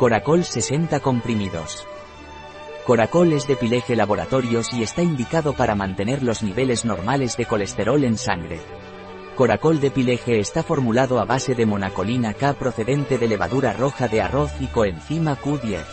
Coracol 60 comprimidos. Coracol es de Pileje Laboratorios y está indicado para mantener los niveles normales de colesterol en sangre. Coracol de Pileje está formulado a base de monacolina K procedente de levadura roja de arroz y coenzima Q10.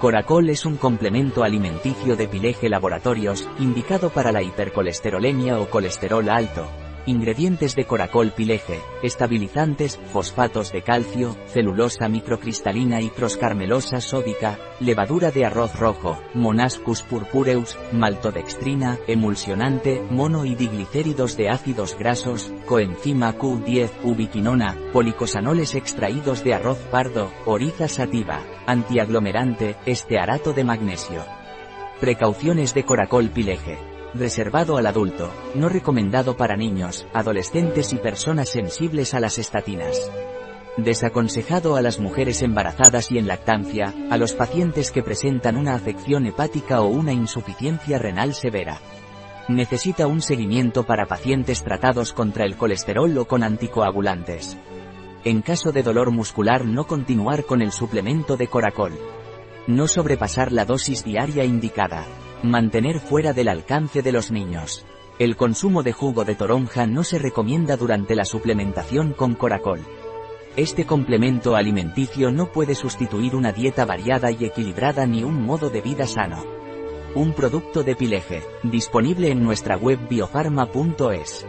Coracol es un complemento alimenticio de Pileje Laboratorios, indicado para la hipercolesterolemia o colesterol alto. Ingredientes de Coracol Pileje, estabilizantes, fosfatos de calcio, celulosa microcristalina y proscarmelosa sódica, levadura de arroz rojo, monascus purpureus, maltodextrina, emulsionante, mono y diglicéridos de ácidos grasos, coenzima Q10, ubiquinona, policosanoles extraídos de arroz pardo, oriza sativa, antiaglomerante, estearato de magnesio. Precauciones de Coracol Pileje. Reservado al adulto, no recomendado para niños, adolescentes y personas sensibles a las estatinas. Desaconsejado a las mujeres embarazadas y en lactancia, a los pacientes que presentan una afección hepática o una insuficiencia renal severa. Necesita un seguimiento para pacientes tratados contra el colesterol o con anticoagulantes. En caso de dolor muscular no continuar con el suplemento de Coracol. No sobrepasar la dosis diaria indicada. Mantener fuera del alcance de los niños. El consumo de jugo de toronja no se recomienda durante la suplementación con Coracol. Este complemento alimenticio no puede sustituir una dieta variada y equilibrada ni un modo de vida sano. Un producto de Pileje, disponible en nuestra web biofarma.es.